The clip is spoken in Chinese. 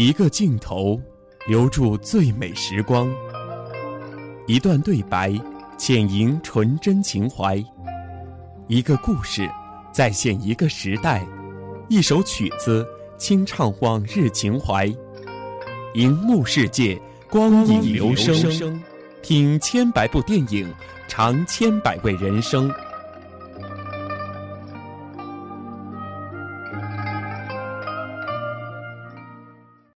一个镜头留住最美时光，一段对白浅吟纯真情怀，一个故事再现一个时代，一首曲子轻唱往日情怀，荧幕世界光影留声，听千百部电影，尝千百味人生。